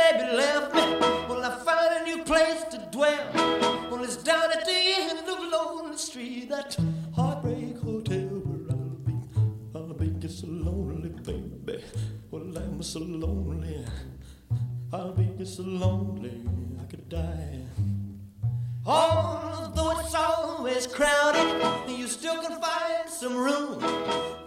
Baby left me, well, I found a new place to dwell. Well, it's down at the end of Lonely Street, that heartbreak hotel where I'll be. I'll be just so lonely, baby. Well, I'm so lonely. I'll be just so lonely, I could die. Although it's always crowded, you still can find some room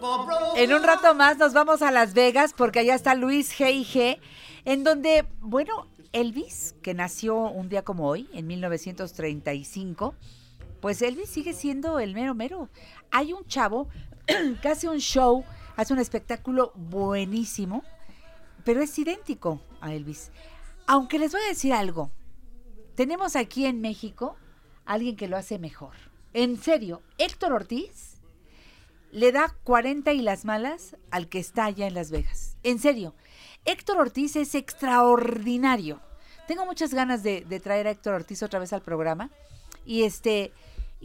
for broken En un rato más nos vamos a Las Vegas porque allá está Luis G.I.G., en donde, bueno, Elvis, que nació un día como hoy, en 1935, pues Elvis sigue siendo el mero mero. Hay un chavo que hace un show, hace un espectáculo buenísimo, pero es idéntico a Elvis. Aunque les voy a decir algo, tenemos aquí en México alguien que lo hace mejor. En serio, Héctor Ortiz le da 40 y las malas al que está allá en Las Vegas. En serio, Héctor Ortiz es extraordinario. Tengo muchas ganas de, de traer a Héctor Ortiz otra vez al programa. Y este,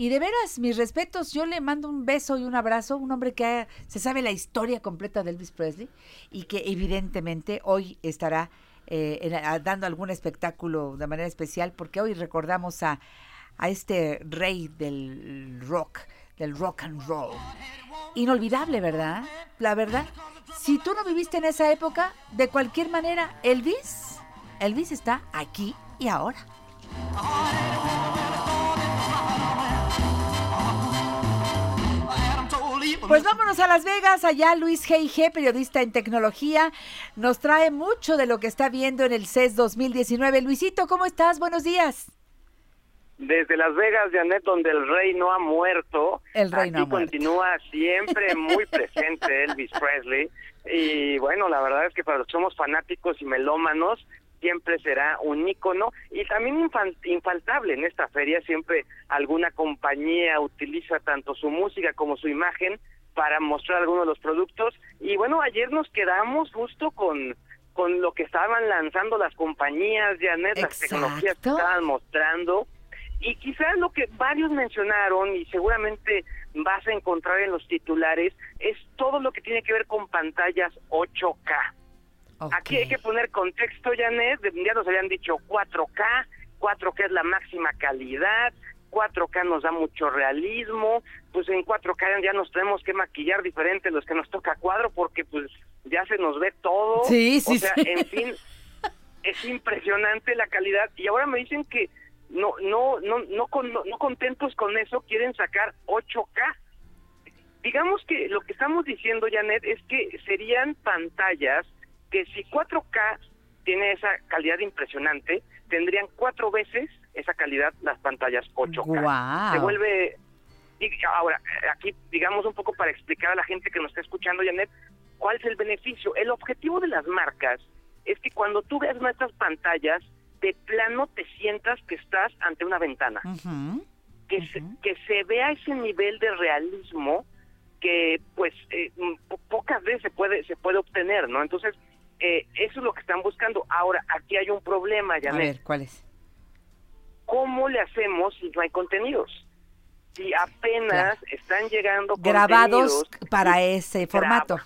y de veras, mis respetos, yo le mando un beso y un abrazo, un hombre que se sabe la historia completa de Elvis Presley y que evidentemente hoy estará eh, dando algún espectáculo de manera especial, porque hoy recordamos a, a este rey del rock, del rock and roll. Inolvidable, ¿verdad? La verdad, si tú no viviste en esa época, de cualquier manera, Elvis, Elvis está aquí y ahora. Pues vámonos a Las Vegas, allá Luis G.I.G., periodista en tecnología, nos trae mucho de lo que está viendo en el CES 2019. Luisito, ¿cómo estás? Buenos días. Desde Las Vegas, Janet, donde el rey no ha muerto, El rey aquí no ha muerto. continúa siempre muy presente Elvis Presley. Y bueno, la verdad es que para los que somos fanáticos y melómanos, siempre será un ícono y también infaltable en esta feria. Siempre alguna compañía utiliza tanto su música como su imagen para mostrar algunos de los productos. Y bueno, ayer nos quedamos justo con con lo que estaban lanzando las compañías, Janet, las tecnologías que estaban mostrando. Y quizás lo que varios mencionaron y seguramente vas a encontrar en los titulares es todo lo que tiene que ver con pantallas 8K. Aquí hay que poner contexto, Janet, ya nos habían dicho 4K, 4K es la máxima calidad, 4K nos da mucho realismo, pues en 4K ya nos tenemos que maquillar diferente los que nos toca cuadro porque pues ya se nos ve todo. Sí, sí, O sea, sí. en fin, es impresionante la calidad y ahora me dicen que no no no no con- no, no contentos con eso quieren sacar 8K. Digamos que lo que estamos diciendo Janet es que serían pantallas que si 4K tiene esa calidad impresionante, tendrían cuatro veces esa calidad las pantallas 8K. Guau. Se vuelve y ahora aquí digamos un poco para explicar a la gente que nos está escuchando Janet cuál es el beneficio. El objetivo de las marcas es que cuando tú veas estas pantallas de plano te sientas que estás ante una ventana, que se, que se vea ese nivel de realismo que pues eh, po- pocas veces se puede se puede obtener, ¿no? Entonces eh, eso es lo que están buscando. Ahora aquí hay un problema, A Janet. ver, ¿cuál es? ¿Cómo le hacemos si no hay contenidos? Si apenas están llegando Grabados contenidos para ese formato.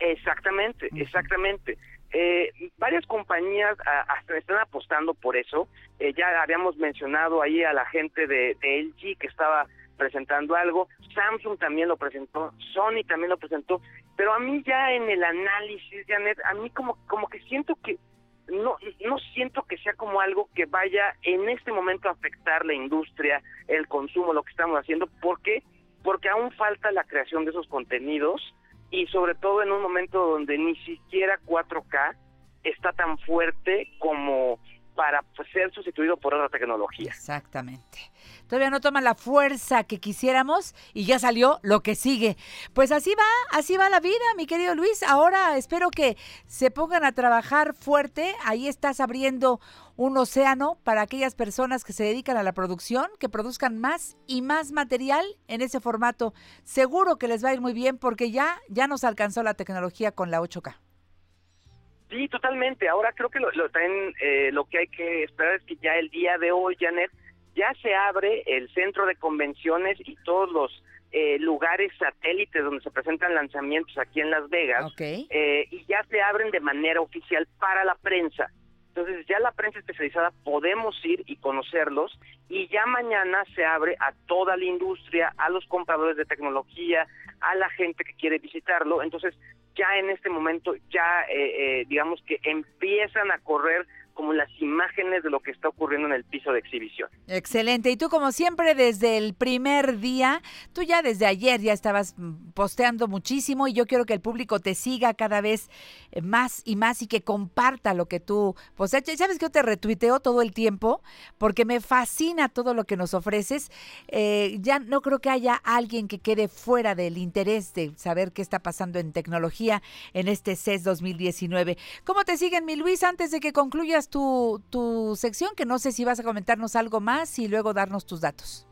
Exactamente, exactamente. Eh, varias compañías ah, hasta están apostando por eso. Eh, ya habíamos mencionado ahí a la gente de, de LG que estaba presentando algo. Samsung también lo presentó, Sony también lo presentó. Pero a mí ya en el análisis, Janet, a mí como, como que siento que no, no siento que sea como algo que vaya en este momento a afectar la industria, el consumo, lo que estamos haciendo. ¿Por qué? Porque aún falta la creación de esos contenidos y sobre todo en un momento donde ni siquiera 4K está tan fuerte como para pues, ser sustituido por otra tecnología. Exactamente. Todavía no toma la fuerza que quisiéramos y ya salió lo que sigue. Pues así va, así va la vida, mi querido Luis. Ahora espero que se pongan a trabajar fuerte. Ahí estás abriendo un océano para aquellas personas que se dedican a la producción, que produzcan más y más material en ese formato. Seguro que les va a ir muy bien porque ya, ya nos alcanzó la tecnología con la 8K. Sí, totalmente. Ahora creo que lo, lo, también, eh, lo que hay que esperar es que ya el día de hoy, Janet, ya se abre el centro de convenciones y todos los eh, lugares satélites donde se presentan lanzamientos aquí en Las Vegas eh, y ya se abren de manera oficial para la prensa. Entonces ya la prensa especializada podemos ir y conocerlos y ya mañana se abre a toda la industria, a los compradores de tecnología, a la gente que quiere visitarlo. Entonces ya en este momento ya eh, eh, digamos que empiezan a correr como las imágenes de lo que está ocurriendo en el piso de exhibición. Excelente. Y tú como siempre desde el primer día, tú ya desde ayer ya estabas mm, posteando muchísimo y yo quiero que el público te siga cada vez eh, más y más y que comparta lo que tú posteas. ¿Sabes que yo te retuiteo todo el tiempo? Porque me fascina todo lo que nos ofreces. Eh, ya no creo que haya alguien que quede fuera del interés de saber qué está pasando en tecnología en este CES 2019. ¿Cómo te siguen, mi Luis, antes de que concluyas tu, tu sección, que no sé si vas a comentarnos algo más y luego darnos tus datos.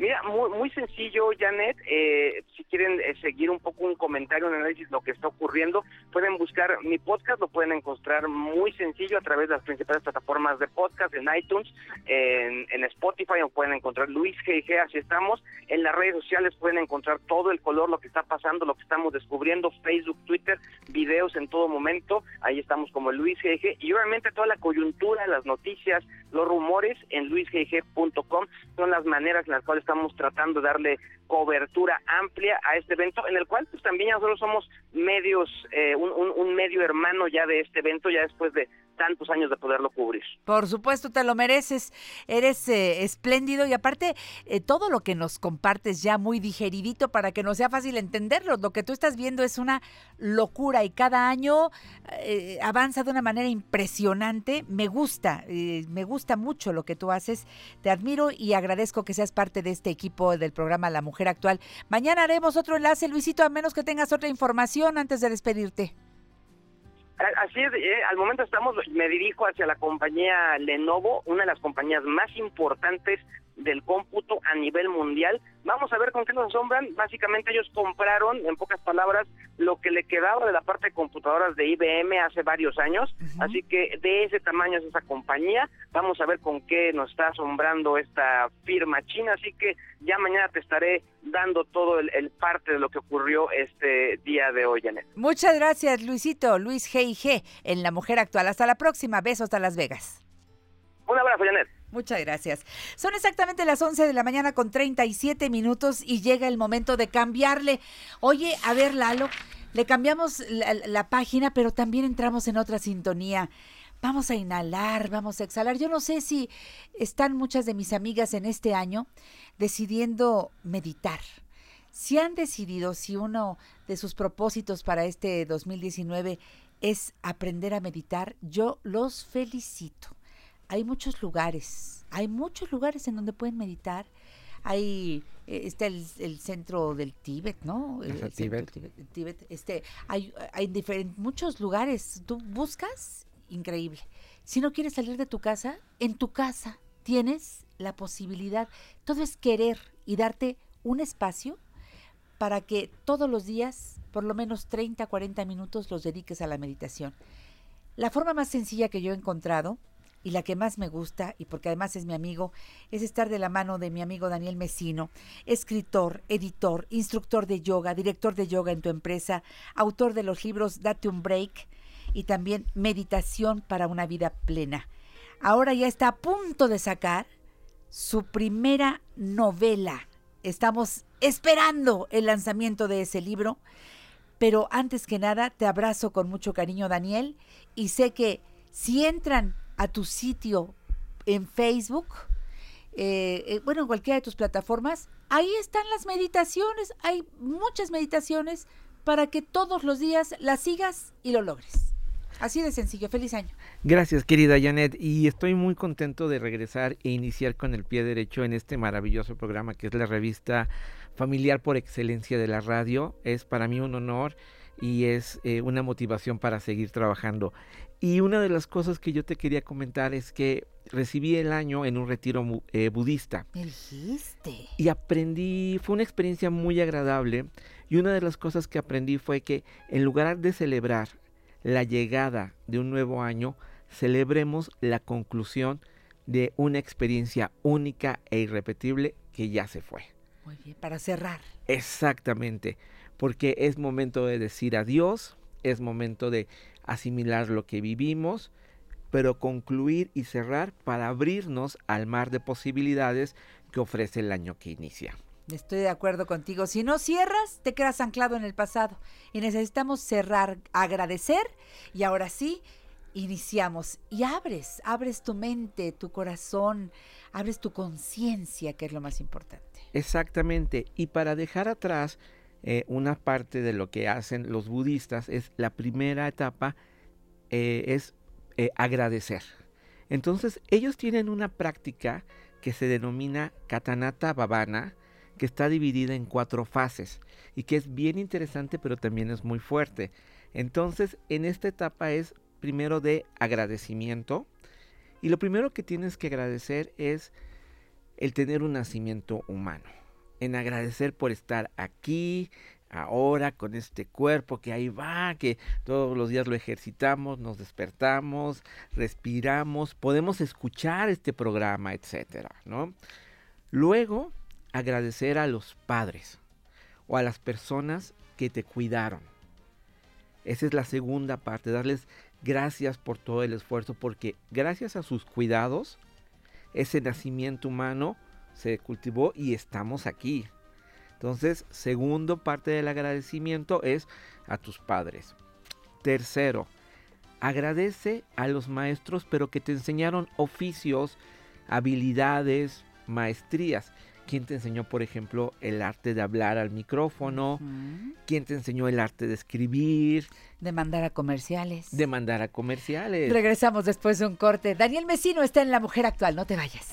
Mira, muy, muy sencillo, Janet. Eh, si quieren eh, seguir un poco un comentario, un análisis de lo que está ocurriendo, pueden buscar mi podcast, lo pueden encontrar muy sencillo a través de las principales plataformas de podcast, en iTunes, en, Spotify, o pueden encontrar Luis GG, así estamos. En las redes sociales pueden encontrar todo el color, lo que está pasando, lo que estamos descubriendo, Facebook, Twitter, videos en todo momento. Ahí estamos como Luis GG. Y obviamente toda la coyuntura, las noticias, los rumores en luisgg.com son las maneras en las cuales estamos tratando de darle cobertura amplia a este evento, en el cual pues también nosotros somos medios, eh, un, un, medio hermano ya de este evento, ya después de tantos años de poderlo cubrir. Por supuesto, te lo mereces. Eres eh, espléndido y aparte eh, todo lo que nos compartes ya muy digeridito para que no sea fácil entenderlo. Lo que tú estás viendo es una locura y cada año eh, avanza de una manera impresionante. Me gusta, me gusta mucho lo que tú haces. Te admiro y agradezco que seas parte de este equipo del programa La Mujer Actual. Mañana haremos otro enlace, Luisito, a menos que tengas otra información antes de despedirte. Así es, eh, al momento estamos, me dirijo hacia la compañía Lenovo, una de las compañías más importantes del cómputo a nivel mundial. Vamos a ver con qué nos asombran. Básicamente ellos compraron, en pocas palabras, lo que le quedaba de la parte de computadoras de IBM hace varios años. Así que de ese tamaño es esa compañía. Vamos a ver con qué nos está asombrando esta firma china. Así que ya mañana te estaré dando todo el, parte de lo que ocurrió este día de hoy, Janet. Muchas gracias, Luisito. Luis G.I.G. en La Mujer Actual. Hasta la próxima. Besos a Las Vegas. Un abrazo, Janet. Muchas gracias. Son exactamente las 11 de la mañana con 37 minutos y llega el momento de cambiarle. Oye, a ver, Lalo, le cambiamos la, página, pero también entramos en otra sintonía. Vamos a inhalar, vamos a exhalar. Yo no sé si están muchas de mis amigas en este año decidiendo meditar. Si han decidido, si uno de sus propósitos para este 2019 es aprender a meditar, yo los felicito hay muchos lugares, hay muchos lugares en donde pueden meditar. Hay eh, está el, centro del Tíbet, ¿no? El, Tíbet. Tíbet. Este, hay, hay diferentes, muchos lugares. Tú buscas, increíble. Si no quieres salir de tu casa, en tu casa tienes la posibilidad. Todo es querer y darte un espacio para que todos los días, por lo menos 30, 40 minutos, los dediques a la meditación. La forma más sencilla que yo he encontrado y la que más me gusta, y porque además es mi amigo, es estar de la mano de mi amigo Daniel Mesino, escritor, editor, instructor de yoga, director de yoga en tu empresa, autor de los libros Date un Break y también Meditación para una vida plena. Ahora ya está a punto de sacar su primera novela. Estamos esperando el lanzamiento de ese libro, pero antes que nada te abrazo con mucho cariño Daniel y sé que Si entran a tu sitio en Facebook, eh, eh, bueno, en cualquiera de tus plataformas, ahí están las meditaciones. Hay muchas meditaciones para que todos los días las sigas y lo logres. Así de sencillo. Feliz año. Gracias, querida Janet. Y estoy muy contento de regresar e iniciar con el pie derecho en este maravilloso programa que es la revista familiar por excelencia de la radio. Es para mí un honor y es eh, una motivación para seguir trabajando. Y una de las cosas que yo te quería comentar es que recibí el año en un retiro eh, budista. Me dijiste. Y aprendí, fue una experiencia muy agradable. Y una de las cosas que aprendí fue que en lugar de celebrar la llegada de un nuevo año, celebremos la conclusión de una experiencia única e irrepetible que ya se fue. Muy bien, para cerrar. Exactamente, porque es momento de decir adiós, es momento de asimilar lo que vivimos, pero concluir y cerrar para abrirnos al mar de posibilidades que ofrece el año que inicia. Estoy de acuerdo contigo. Si no cierras, te quedas anclado en el pasado. Y necesitamos cerrar, agradecer y ahora sí, iniciamos. Y abres, abres tu mente, tu corazón, abres tu conciencia, que es lo más importante. Exactamente. Y para dejar atrás eh, una parte de lo que hacen los budistas, es la primera etapa, eh, es eh, agradecer. Entonces, ellos tienen una práctica que se denomina Katanata Bhavana, que está dividida en cuatro fases y que es bien interesante pero también es muy fuerte. Entonces, en esta etapa es primero de agradecimiento y lo primero que tienes que agradecer es el tener un nacimiento humano. En agradecer por estar aquí, ahora, con este cuerpo que ahí va, que todos los días lo ejercitamos, nos despertamos, respiramos, podemos escuchar este programa, etcétera, ¿no? Luego, agradecer a los padres o a las personas que te cuidaron. Esa es la segunda parte, darles gracias por todo el esfuerzo, porque gracias a sus cuidados, ese nacimiento humano se cultivó y estamos aquí. Entonces, segundo parte del agradecimiento es a tus padres. Tercero, agradece a los maestros, pero que te enseñaron oficios, habilidades, maestrías. ¿Quién te enseñó, por ejemplo, el arte de hablar al micrófono? ¿Quién te enseñó el arte de escribir? De mandar a comerciales. De mandar a comerciales. Regresamos después de un corte. Daniel Mesino está en La Mujer Actual, no te vayas.